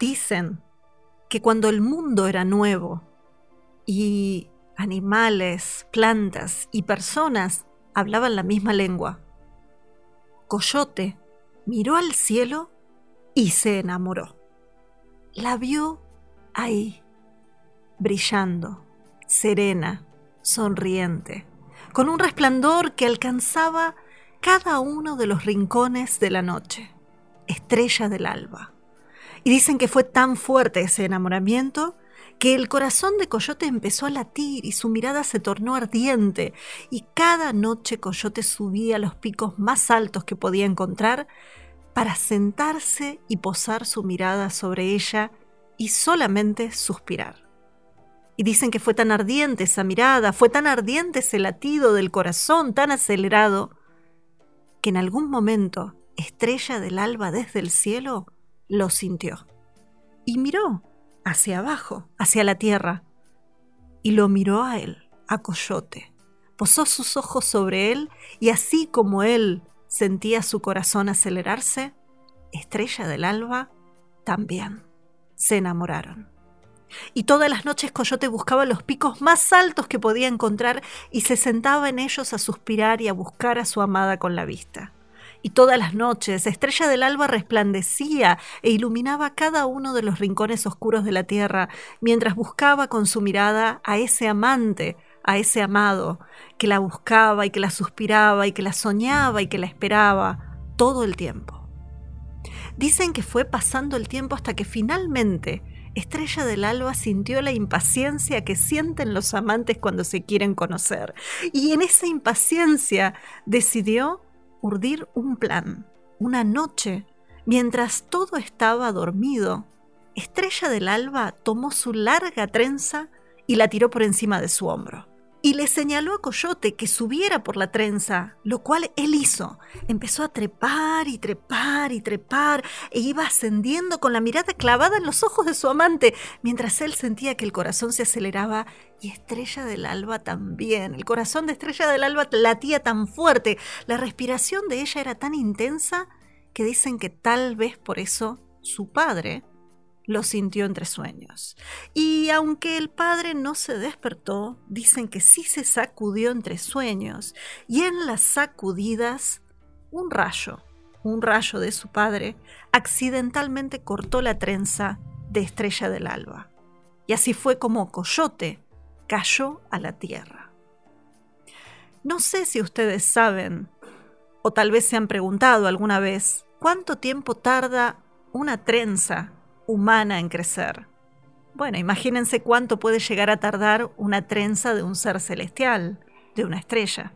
Dicen que cuando el mundo era nuevo y animales, plantas y personas hablaban la misma lengua, Coyote miró al cielo y se enamoró. La vio ahí, brillando, serena, sonriente, con un resplandor que alcanzaba cada uno de los rincones de la noche, estrella del alba. Y dicen que fue tan fuerte ese enamoramiento que el corazón de Coyote empezó a latir y su mirada se tornó ardiente, y cada noche Coyote subía a los picos más altos que podía encontrar para sentarse y posar su mirada sobre ella y solamente suspirar. Y dicen que fue tan ardiente esa mirada, fue tan ardiente ese latido del corazón, tan acelerado, que en algún momento, estrella del alba desde el cielo, lo sintió. Y miró hacia abajo, hacia la tierra, y lo miró a él, a Coyote. Posó sus ojos sobre él y así como él sentía su corazón acelerarse, Estrella del Alba también se enamoraron. Y todas las noches Coyote buscaba los picos más altos que podía encontrar y se sentaba en ellos a suspirar y a buscar a su amada con la vista y todas las noches Estrella del Alba resplandecía e iluminaba cada uno de los rincones oscuros de la tierra, mientras buscaba con su mirada a ese amante, a ese amado, que la buscaba y que la suspiraba y que la soñaba y que la esperaba todo el tiempo. Dicen que fue pasando el tiempo hasta que finalmente Estrella del Alba sintió la impaciencia que sienten los amantes cuando se quieren conocer. Y en esa impaciencia decidió urdir un plan. Una noche, mientras todo estaba dormido, Estrella del Alba tomó su larga trenza y la tiró por encima de su hombro y le señaló a Coyote que subiera por la trenza, lo cual él hizo. Empezó a trepar y trepar y trepar e iba ascendiendo con la mirada clavada en los ojos de su amante, mientras él sentía que el corazón se aceleraba y Estrella del Alba también. El corazón de Estrella del Alba latía tan fuerte, la respiración de ella era tan intensa que dicen que tal vez por eso su padre, lo sintió entre sueños. Y aunque el padre no se despertó, dicen que sí se sacudió entre sueños, y en las sacudidas, un rayo, un rayo de su padre, accidentalmente cortó la trenza de Estrella del Alba. Y así fue como Coyote cayó a la tierra. No sé si ustedes saben, o tal vez se han preguntado alguna vez, cuánto tiempo tarda una trenza humana en crecer. Bueno, imagínense cuánto puede llegar a tardar una trenza de un ser celestial, de una estrella.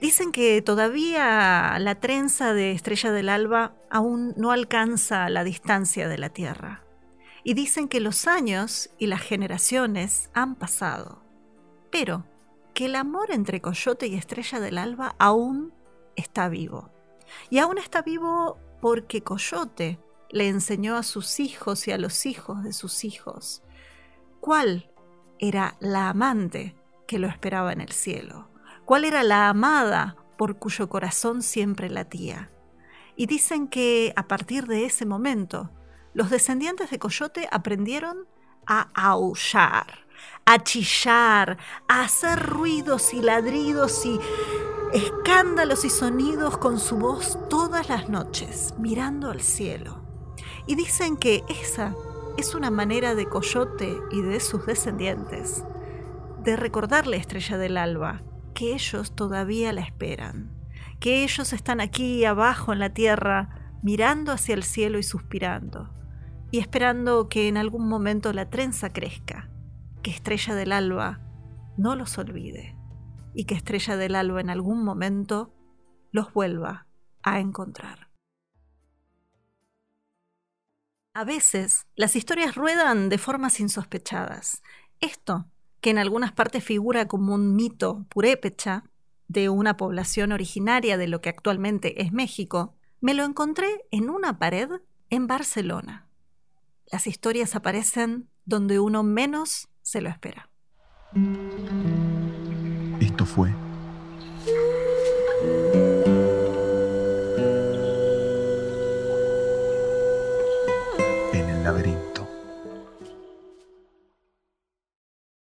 Dicen que todavía la trenza de estrella del alba aún no alcanza la distancia de la Tierra. Y dicen que los años y las generaciones han pasado. Pero que el amor entre Coyote y Estrella del Alba aún está vivo. Y aún está vivo porque Coyote le enseñó a sus hijos y a los hijos de sus hijos cuál era la amante que lo esperaba en el cielo, cuál era la amada por cuyo corazón siempre latía. Y dicen que a partir de ese momento, los descendientes de Coyote aprendieron a aullar, a chillar, a hacer ruidos y ladridos y escándalos y sonidos con su voz todas las noches, mirando al cielo. Y dicen que esa es una manera de Coyote y de sus descendientes de recordarle a Estrella del Alba que ellos todavía la esperan, que ellos están aquí abajo en la tierra mirando hacia el cielo y suspirando, y esperando que en algún momento la trenza crezca, que Estrella del Alba no los olvide y que Estrella del Alba en algún momento los vuelva a encontrar. A veces, las historias ruedan de formas insospechadas. Esto, que en algunas partes figura como un mito purépecha de una población originaria de lo que actualmente es México, me lo encontré en una pared en Barcelona. Las historias aparecen donde uno menos se lo espera. Esto fue